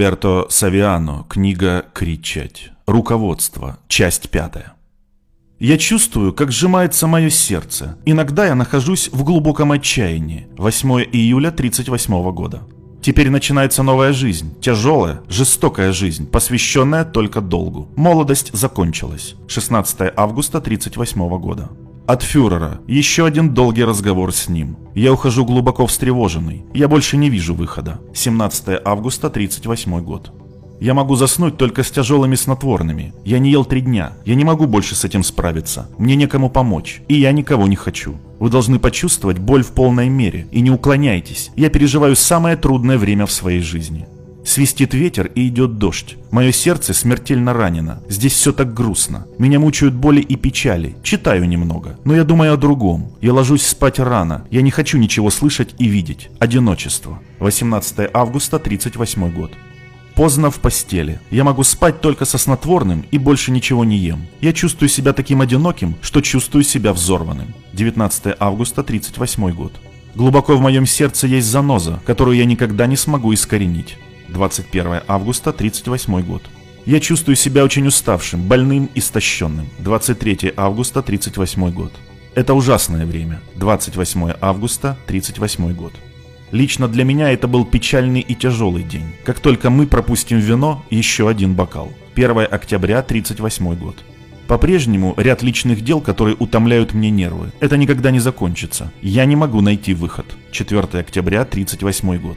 Роберто Савиано, книга «Кричать». Руководство, часть пятая. Я чувствую, как сжимается мое сердце. Иногда я нахожусь в глубоком отчаянии. 8 июля 38 года. Теперь начинается новая жизнь, тяжелая, жестокая жизнь, посвященная только долгу. Молодость закончилась. 16 августа 38 года. От фюрера. Еще один долгий разговор с ним. Я ухожу глубоко встревоженный. Я больше не вижу выхода. 17 августа 38 год. Я могу заснуть только с тяжелыми снотворными. Я не ел три дня. Я не могу больше с этим справиться. Мне некому помочь. И я никого не хочу. Вы должны почувствовать боль в полной мере. И не уклоняйтесь. Я переживаю самое трудное время в своей жизни. Свистит ветер и идет дождь. Мое сердце смертельно ранено. Здесь все так грустно. Меня мучают боли и печали. Читаю немного. Но я думаю о другом. Я ложусь спать рано. Я не хочу ничего слышать и видеть. Одиночество. 18 августа 38 год. Поздно в постели. Я могу спать только со снотворным и больше ничего не ем. Я чувствую себя таким одиноким, что чувствую себя взорванным. 19 августа 38 год. Глубоко в моем сердце есть заноза, которую я никогда не смогу искоренить. 21 августа 38 год. Я чувствую себя очень уставшим, больным, истощенным. 23 августа 38 год. Это ужасное время. 28 августа 38 год. Лично для меня это был печальный и тяжелый день. Как только мы пропустим вино, еще один бокал. 1 октября 38 год. По-прежнему ряд личных дел, которые утомляют мне нервы. Это никогда не закончится. Я не могу найти выход. 4 октября 38 год.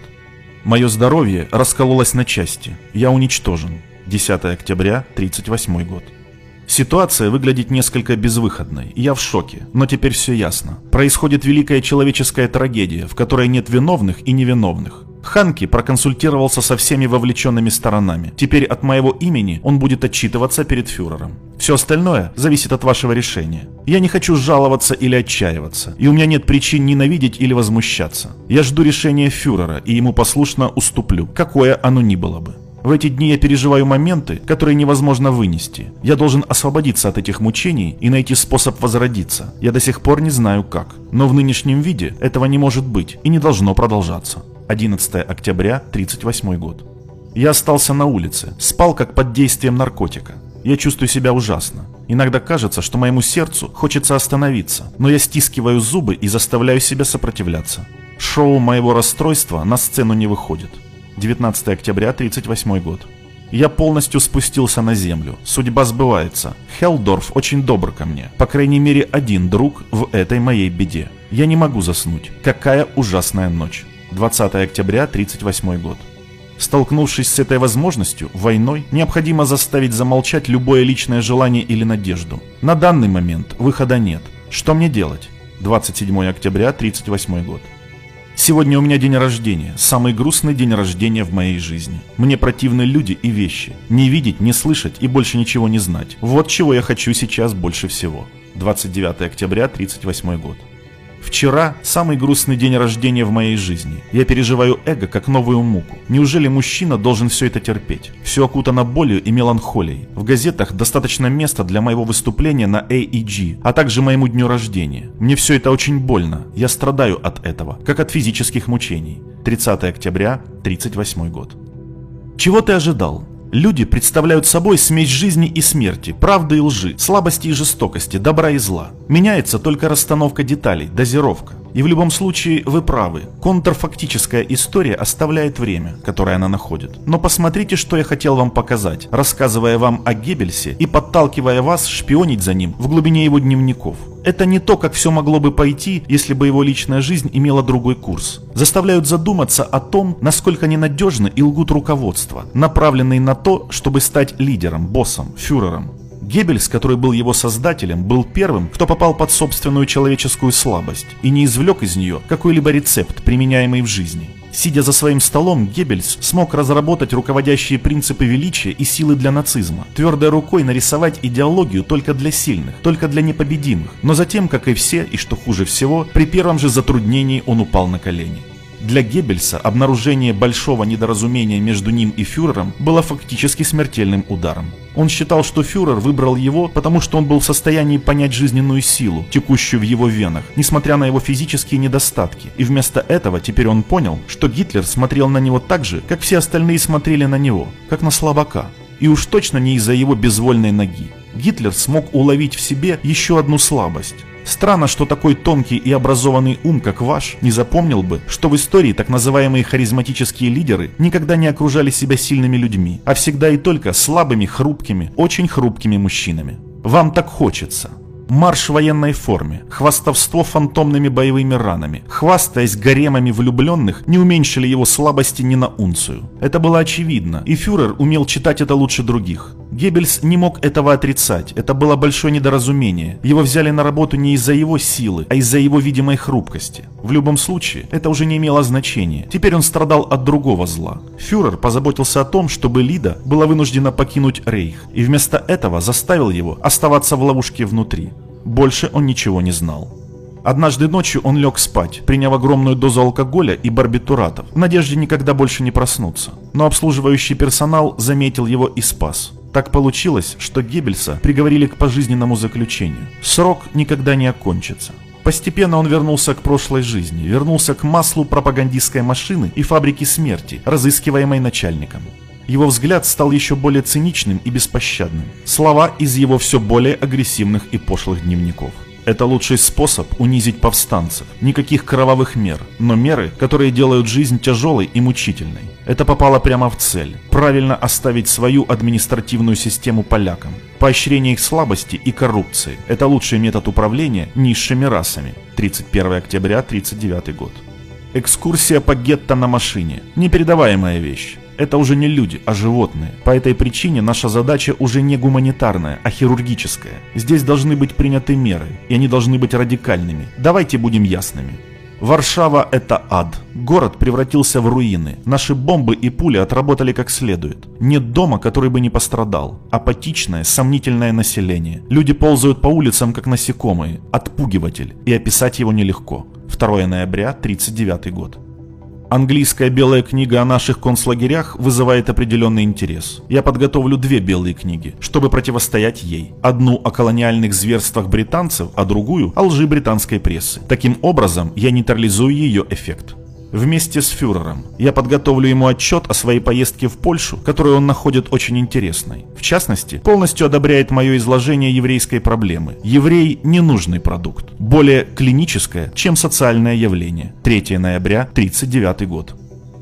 Мое здоровье раскололось на части. Я уничтожен. 10 октября 38 год. Ситуация выглядит несколько безвыходной, я в шоке, но теперь все ясно. Происходит великая человеческая трагедия, в которой нет виновных и невиновных. Ханки проконсультировался со всеми вовлеченными сторонами. Теперь от моего имени он будет отчитываться перед фюрером. Все остальное зависит от вашего решения. Я не хочу жаловаться или отчаиваться, и у меня нет причин ненавидеть или возмущаться. Я жду решения фюрера и ему послушно уступлю, какое оно ни было бы. В эти дни я переживаю моменты, которые невозможно вынести. Я должен освободиться от этих мучений и найти способ возродиться. Я до сих пор не знаю как. Но в нынешнем виде этого не может быть и не должно продолжаться. 11 октября 38 год. Я остался на улице, спал как под действием наркотика. Я чувствую себя ужасно. Иногда кажется, что моему сердцу хочется остановиться, но я стискиваю зубы и заставляю себя сопротивляться. Шоу моего расстройства на сцену не выходит. 19 октября 38 год. Я полностью спустился на землю. Судьба сбывается. Хелдорф очень добр ко мне. По крайней мере, один друг в этой моей беде. Я не могу заснуть. Какая ужасная ночь. 20 октября 38 год. Столкнувшись с этой возможностью, войной, необходимо заставить замолчать любое личное желание или надежду. На данный момент выхода нет. Что мне делать? 27 октября 38 год. Сегодня у меня день рождения, самый грустный день рождения в моей жизни. Мне противны люди и вещи. Не видеть, не слышать и больше ничего не знать. Вот чего я хочу сейчас больше всего. 29 октября 38 год. Вчера самый грустный день рождения в моей жизни. Я переживаю эго как новую муку. Неужели мужчина должен все это терпеть? Все окутано болью и меланхолией. В газетах достаточно места для моего выступления на AEG, а также моему дню рождения. Мне все это очень больно. Я страдаю от этого, как от физических мучений. 30 октября, 38 год. Чего ты ожидал? Люди представляют собой смесь жизни и смерти, правды и лжи, слабости и жестокости, добра и зла. Меняется только расстановка деталей, дозировка. И в любом случае вы правы. Контрфактическая история оставляет время, которое она находит. Но посмотрите, что я хотел вам показать, рассказывая вам о Геббельсе и подталкивая вас шпионить за ним в глубине его дневников. Это не то, как все могло бы пойти, если бы его личная жизнь имела другой курс. Заставляют задуматься о том, насколько ненадежны и лгут руководство, направленные на то, чтобы стать лидером, боссом, фюрером. Геббельс, который был его создателем, был первым, кто попал под собственную человеческую слабость и не извлек из нее какой-либо рецепт, применяемый в жизни. Сидя за своим столом, Геббельс смог разработать руководящие принципы величия и силы для нацизма, твердой рукой нарисовать идеологию только для сильных, только для непобедимых, но затем, как и все, и что хуже всего, при первом же затруднении он упал на колени. Для Геббельса обнаружение большого недоразумения между ним и фюрером было фактически смертельным ударом. Он считал, что фюрер выбрал его, потому что он был в состоянии понять жизненную силу, текущую в его венах, несмотря на его физические недостатки. И вместо этого теперь он понял, что Гитлер смотрел на него так же, как все остальные смотрели на него, как на слабака. И уж точно не из-за его безвольной ноги. Гитлер смог уловить в себе еще одну слабость. Странно, что такой тонкий и образованный ум, как ваш, не запомнил бы, что в истории так называемые харизматические лидеры никогда не окружали себя сильными людьми, а всегда и только слабыми, хрупкими, очень хрупкими мужчинами. Вам так хочется. Марш в военной форме, хвастовство фантомными боевыми ранами, хвастаясь гаремами влюбленных, не уменьшили его слабости ни на унцию. Это было очевидно, и фюрер умел читать это лучше других. Геббельс не мог этого отрицать, это было большое недоразумение. Его взяли на работу не из-за его силы, а из-за его видимой хрупкости. В любом случае, это уже не имело значения. Теперь он страдал от другого зла. Фюрер позаботился о том, чтобы Лида была вынуждена покинуть Рейх, и вместо этого заставил его оставаться в ловушке внутри. Больше он ничего не знал. Однажды ночью он лег спать, приняв огромную дозу алкоголя и барбитуратов, в надежде никогда больше не проснуться. Но обслуживающий персонал заметил его и спас. Так получилось, что Геббельса приговорили к пожизненному заключению. Срок никогда не окончится. Постепенно он вернулся к прошлой жизни, вернулся к маслу пропагандистской машины и фабрики смерти, разыскиваемой начальником. Его взгляд стал еще более циничным и беспощадным. Слова из его все более агрессивных и пошлых дневников. Это лучший способ унизить повстанцев. Никаких кровавых мер, но меры, которые делают жизнь тяжелой и мучительной. Это попало прямо в цель. Правильно оставить свою административную систему полякам. Поощрение их слабости и коррупции. Это лучший метод управления низшими расами. 31 октября 1939 год. Экскурсия по гетто на машине. Непередаваемая вещь. Это уже не люди, а животные. По этой причине наша задача уже не гуманитарная, а хирургическая. Здесь должны быть приняты меры, и они должны быть радикальными. Давайте будем ясными. Варшава – это ад. Город превратился в руины. Наши бомбы и пули отработали как следует. Нет дома, который бы не пострадал. Апатичное, сомнительное население. Люди ползают по улицам, как насекомые. Отпугиватель. И описать его нелегко. 2 ноября 1939 год. Английская белая книга о наших концлагерях вызывает определенный интерес. Я подготовлю две белые книги, чтобы противостоять ей. Одну о колониальных зверствах британцев, а другую о лжи британской прессы. Таким образом, я нейтрализую ее эффект. Вместе с фюрером я подготовлю ему отчет о своей поездке в Польшу, которую он находит очень интересной. В частности, полностью одобряет мое изложение еврейской проблемы. Еврей – ненужный продукт, более клиническое, чем социальное явление. 3 ноября 1939 год.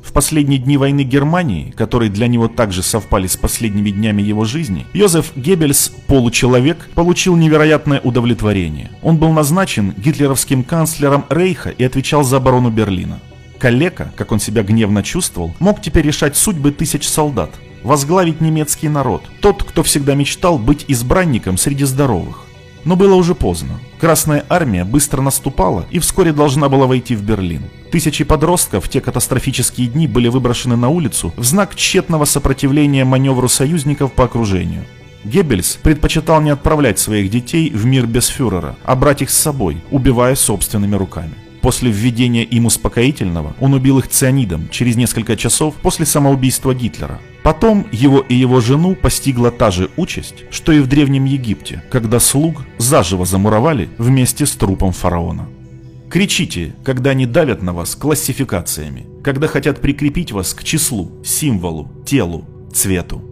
В последние дни войны Германии, которые для него также совпали с последними днями его жизни, Йозеф Геббельс, получеловек, получил невероятное удовлетворение. Он был назначен гитлеровским канцлером Рейха и отвечал за оборону Берлина. Калека, как он себя гневно чувствовал, мог теперь решать судьбы тысяч солдат, возглавить немецкий народ, тот, кто всегда мечтал быть избранником среди здоровых. Но было уже поздно. Красная армия быстро наступала и вскоре должна была войти в Берлин. Тысячи подростков в те катастрофические дни были выброшены на улицу в знак тщетного сопротивления маневру союзников по окружению. Геббельс предпочитал не отправлять своих детей в мир без фюрера, а брать их с собой, убивая собственными руками. После введения им успокоительного он убил их цианидом через несколько часов после самоубийства Гитлера. Потом его и его жену постигла та же участь, что и в Древнем Египте, когда слуг заживо замуровали вместе с трупом фараона. Кричите, когда они давят на вас классификациями, когда хотят прикрепить вас к числу, символу, телу, цвету.